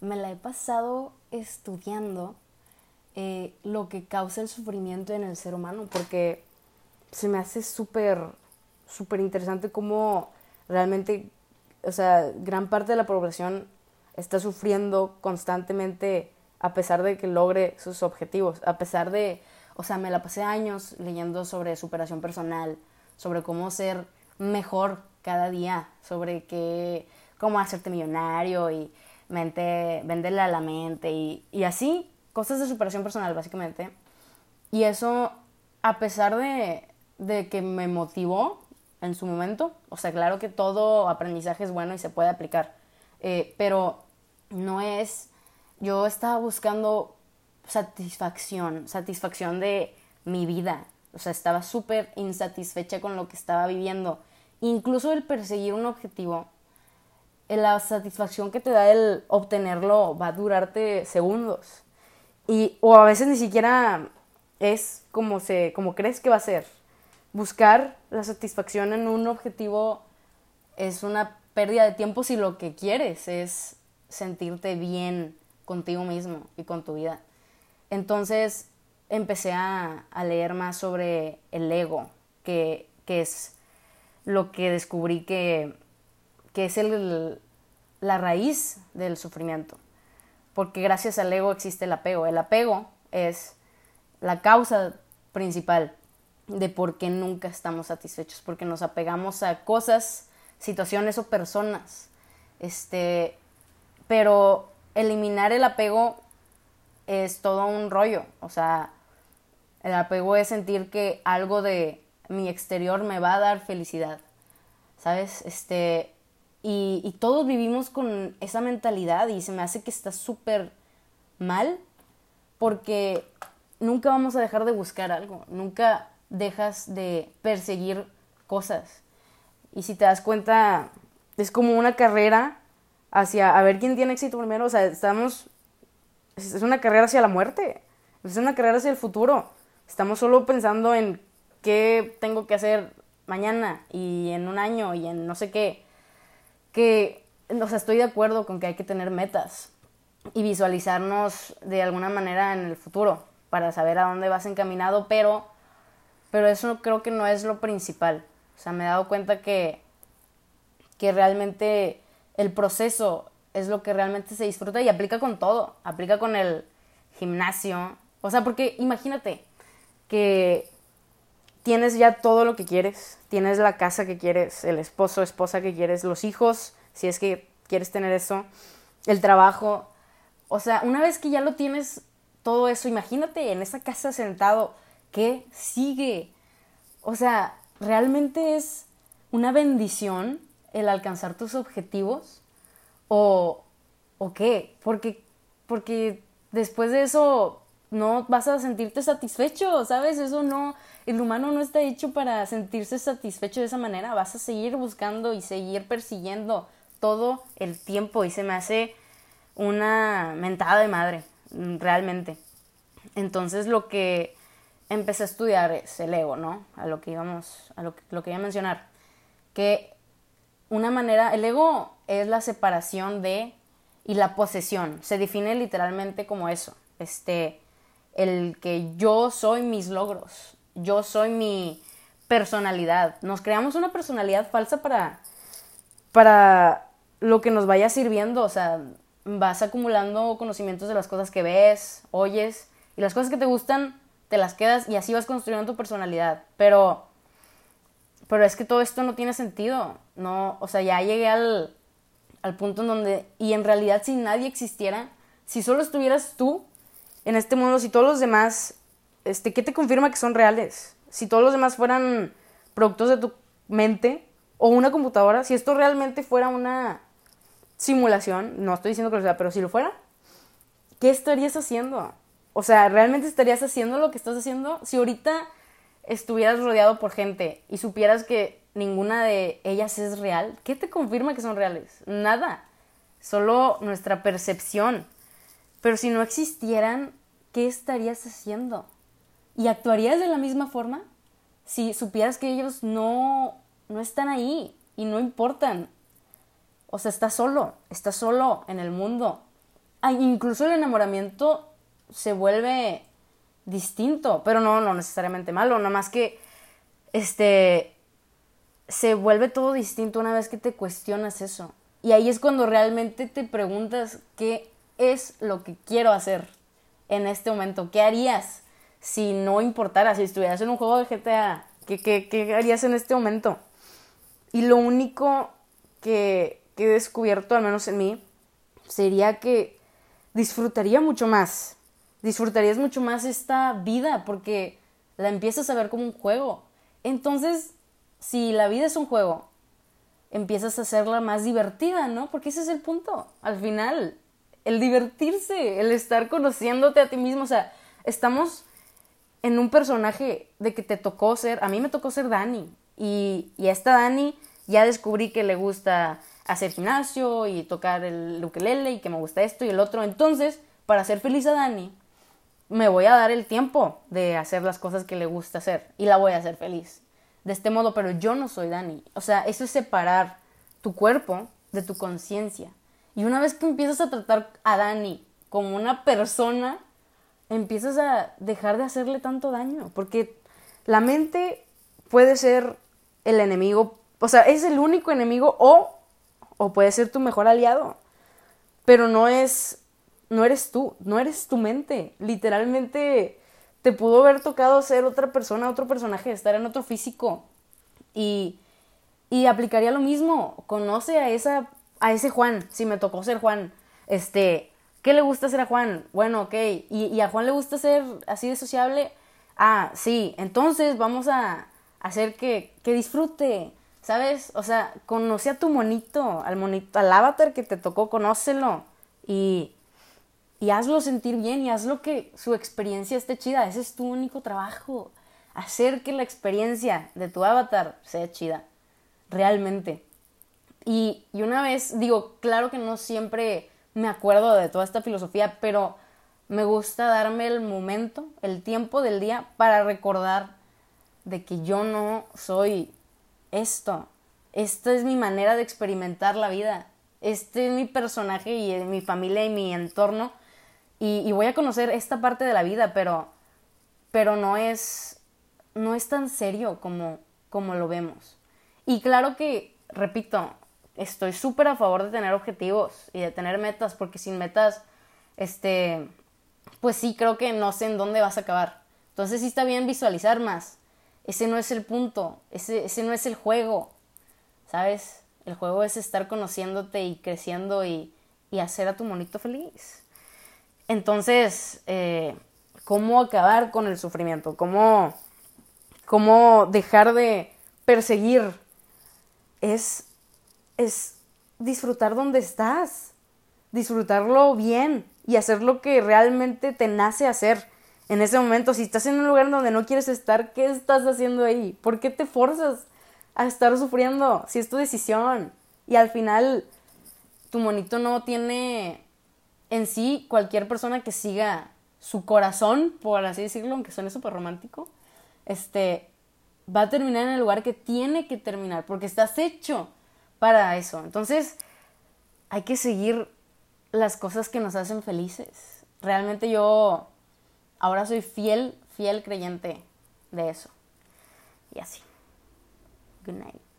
me la he pasado estudiando eh, lo que causa el sufrimiento en el ser humano, porque se me hace súper, súper interesante cómo realmente, o sea, gran parte de la población está sufriendo constantemente a pesar de que logre sus objetivos, a pesar de, o sea, me la pasé años leyendo sobre superación personal, sobre cómo ser mejor cada día, sobre qué, cómo hacerte millonario y mente, venderle a la mente y, y así, cosas de superación personal básicamente. Y eso, a pesar de, de que me motivó en su momento, o sea, claro que todo aprendizaje es bueno y se puede aplicar, eh, pero no es, yo estaba buscando satisfacción, satisfacción de mi vida, o sea, estaba súper insatisfecha con lo que estaba viviendo. Incluso el perseguir un objetivo, la satisfacción que te da el obtenerlo va a durarte segundos. Y, o a veces ni siquiera es como, se, como crees que va a ser. Buscar la satisfacción en un objetivo es una pérdida de tiempo si lo que quieres es sentirte bien contigo mismo y con tu vida. Entonces empecé a, leer más sobre el ego, que, es lo que descubrí que, que es el, la raíz del sufrimiento. Porque gracias al ego existe el apego. El apego es la causa principal de por qué nunca estamos satisfechos, porque nos apegamos a cosas, situaciones o personas. Este, pero eliminar el apego es todo un rollo, o sea, el apego es sentir que algo de mi exterior me va a dar felicidad, ¿sabes? Este, y, y todos vivimos con esa mentalidad y se me hace que está súper mal porque nunca vamos a dejar de buscar algo, nunca dejas de perseguir cosas. Y si te das cuenta, es como una carrera hacia a ver quién tiene éxito primero. O sea, estamos. Es una carrera hacia la muerte. Es una carrera hacia el futuro. Estamos solo pensando en qué tengo que hacer mañana y en un año y en no sé qué. Que, o sea, estoy de acuerdo con que hay que tener metas y visualizarnos de alguna manera en el futuro para saber a dónde vas encaminado, pero, pero eso creo que no es lo principal. O sea, me he dado cuenta que, que realmente el proceso es lo que realmente se disfruta y aplica con todo, aplica con el gimnasio, o sea, porque imagínate que tienes ya todo lo que quieres, tienes la casa que quieres, el esposo, esposa que quieres, los hijos, si es que quieres tener eso, el trabajo, o sea, una vez que ya lo tienes todo eso, imagínate en esa casa sentado, ¿qué sigue? O sea, realmente es una bendición el alcanzar tus objetivos o, o qué, porque, porque después de eso no vas a sentirte satisfecho, ¿sabes? Eso no, el humano no está hecho para sentirse satisfecho de esa manera, vas a seguir buscando y seguir persiguiendo todo el tiempo y se me hace una mentada de madre, realmente. Entonces lo que empecé a estudiar es el ego, ¿no? A lo que íbamos, a lo que, lo que iba a mencionar. Que una manera, el ego es la separación de y la posesión. Se define literalmente como eso. Este, el que yo soy mis logros, yo soy mi personalidad. Nos creamos una personalidad falsa para, para lo que nos vaya sirviendo. O sea, vas acumulando conocimientos de las cosas que ves, oyes, y las cosas que te gustan, te las quedas y así vas construyendo tu personalidad. Pero pero es que todo esto no tiene sentido. No, o sea, ya llegué al, al punto en donde, y en realidad si nadie existiera, si solo estuvieras tú en este mundo, si todos los demás, este, ¿qué te confirma que son reales? Si todos los demás fueran productos de tu mente o una computadora, si esto realmente fuera una simulación, no estoy diciendo que lo sea, pero si lo fuera, ¿qué estarías haciendo? O sea, ¿realmente estarías haciendo lo que estás haciendo? Si ahorita estuvieras rodeado por gente y supieras que ninguna de ellas es real, ¿qué te confirma que son reales? Nada, solo nuestra percepción. Pero si no existieran, ¿qué estarías haciendo? ¿Y actuarías de la misma forma? Si supieras que ellos no, no están ahí y no importan. O sea, estás solo, estás solo en el mundo. incluso el enamoramiento se vuelve distinto, pero no, no necesariamente malo, nada más que este se vuelve todo distinto una vez que te cuestionas eso. Y ahí es cuando realmente te preguntas qué es lo que quiero hacer en este momento, qué harías si no importara, si estuvieras en un juego de GTA, qué, qué, qué harías en este momento. Y lo único que, que he descubierto, al menos en mí, sería que disfrutaría mucho más. Disfrutarías mucho más esta vida porque la empiezas a ver como un juego. Entonces, si la vida es un juego, empiezas a hacerla más divertida, ¿no? Porque ese es el punto. Al final, el divertirse, el estar conociéndote a ti mismo. O sea, estamos en un personaje de que te tocó ser. A mí me tocó ser Dani. Y, y a esta Dani ya descubrí que le gusta hacer gimnasio y tocar el ukelele y que me gusta esto y el otro. Entonces, para hacer feliz a Dani, me voy a dar el tiempo de hacer las cosas que le gusta hacer y la voy a hacer feliz. De este modo, pero yo no soy Dani. O sea, eso es separar tu cuerpo de tu conciencia. Y una vez que empiezas a tratar a Dani como una persona, empiezas a dejar de hacerle tanto daño. Porque la mente puede ser el enemigo, o sea, es el único enemigo o o puede ser tu mejor aliado, pero no es, no eres tú, no eres tu mente. Literalmente te pudo haber tocado ser otra persona, otro personaje, estar en otro físico y, y aplicaría lo mismo. Conoce a esa, a ese Juan, si me tocó ser Juan, este, ¿qué le gusta hacer a Juan? Bueno, ok, ¿Y, y a Juan le gusta ser así de sociable? Ah, sí, entonces vamos a hacer que, que disfrute, ¿Sabes? O sea, conoce a tu monito, al monito, al avatar que te tocó, conócelo. Y, y hazlo sentir bien y hazlo que su experiencia esté chida. Ese es tu único trabajo. Hacer que la experiencia de tu avatar sea chida. Realmente. Y, y una vez, digo, claro que no siempre me acuerdo de toda esta filosofía, pero me gusta darme el momento, el tiempo del día para recordar de que yo no soy esto. Esta es mi manera de experimentar la vida. Este es mi personaje y mi familia y mi entorno. Y, voy a conocer esta parte de la vida, pero, pero no es, no es tan serio como, como lo vemos. Y claro que, repito, estoy súper a favor de tener objetivos y de tener metas, porque sin metas, este, pues sí, creo que no sé en dónde vas a acabar. Entonces sí está bien visualizar más, ese no es el punto, ese, ese no es el juego, ¿sabes? El juego es estar conociéndote y creciendo y, y hacer a tu monito feliz. Entonces, eh, ¿cómo acabar con el sufrimiento? ¿Cómo, cómo dejar de perseguir? Es, es disfrutar donde estás, disfrutarlo bien y hacer lo que realmente te nace hacer en ese momento, si estás en un lugar donde no quieres estar, ¿qué estás haciendo ahí? ¿Por qué te forzas a estar sufriendo si es tu decisión? Y al final, tu monito no tiene en sí cualquier persona que siga su corazón, por así decirlo, aunque suene súper romántico, este, va a terminar en el lugar que tiene que terminar, porque estás hecho para eso. Entonces, hay que seguir las cosas que nos hacen felices. Realmente yo ahora soy fiel, fiel creyente de eso. Y así. Good night.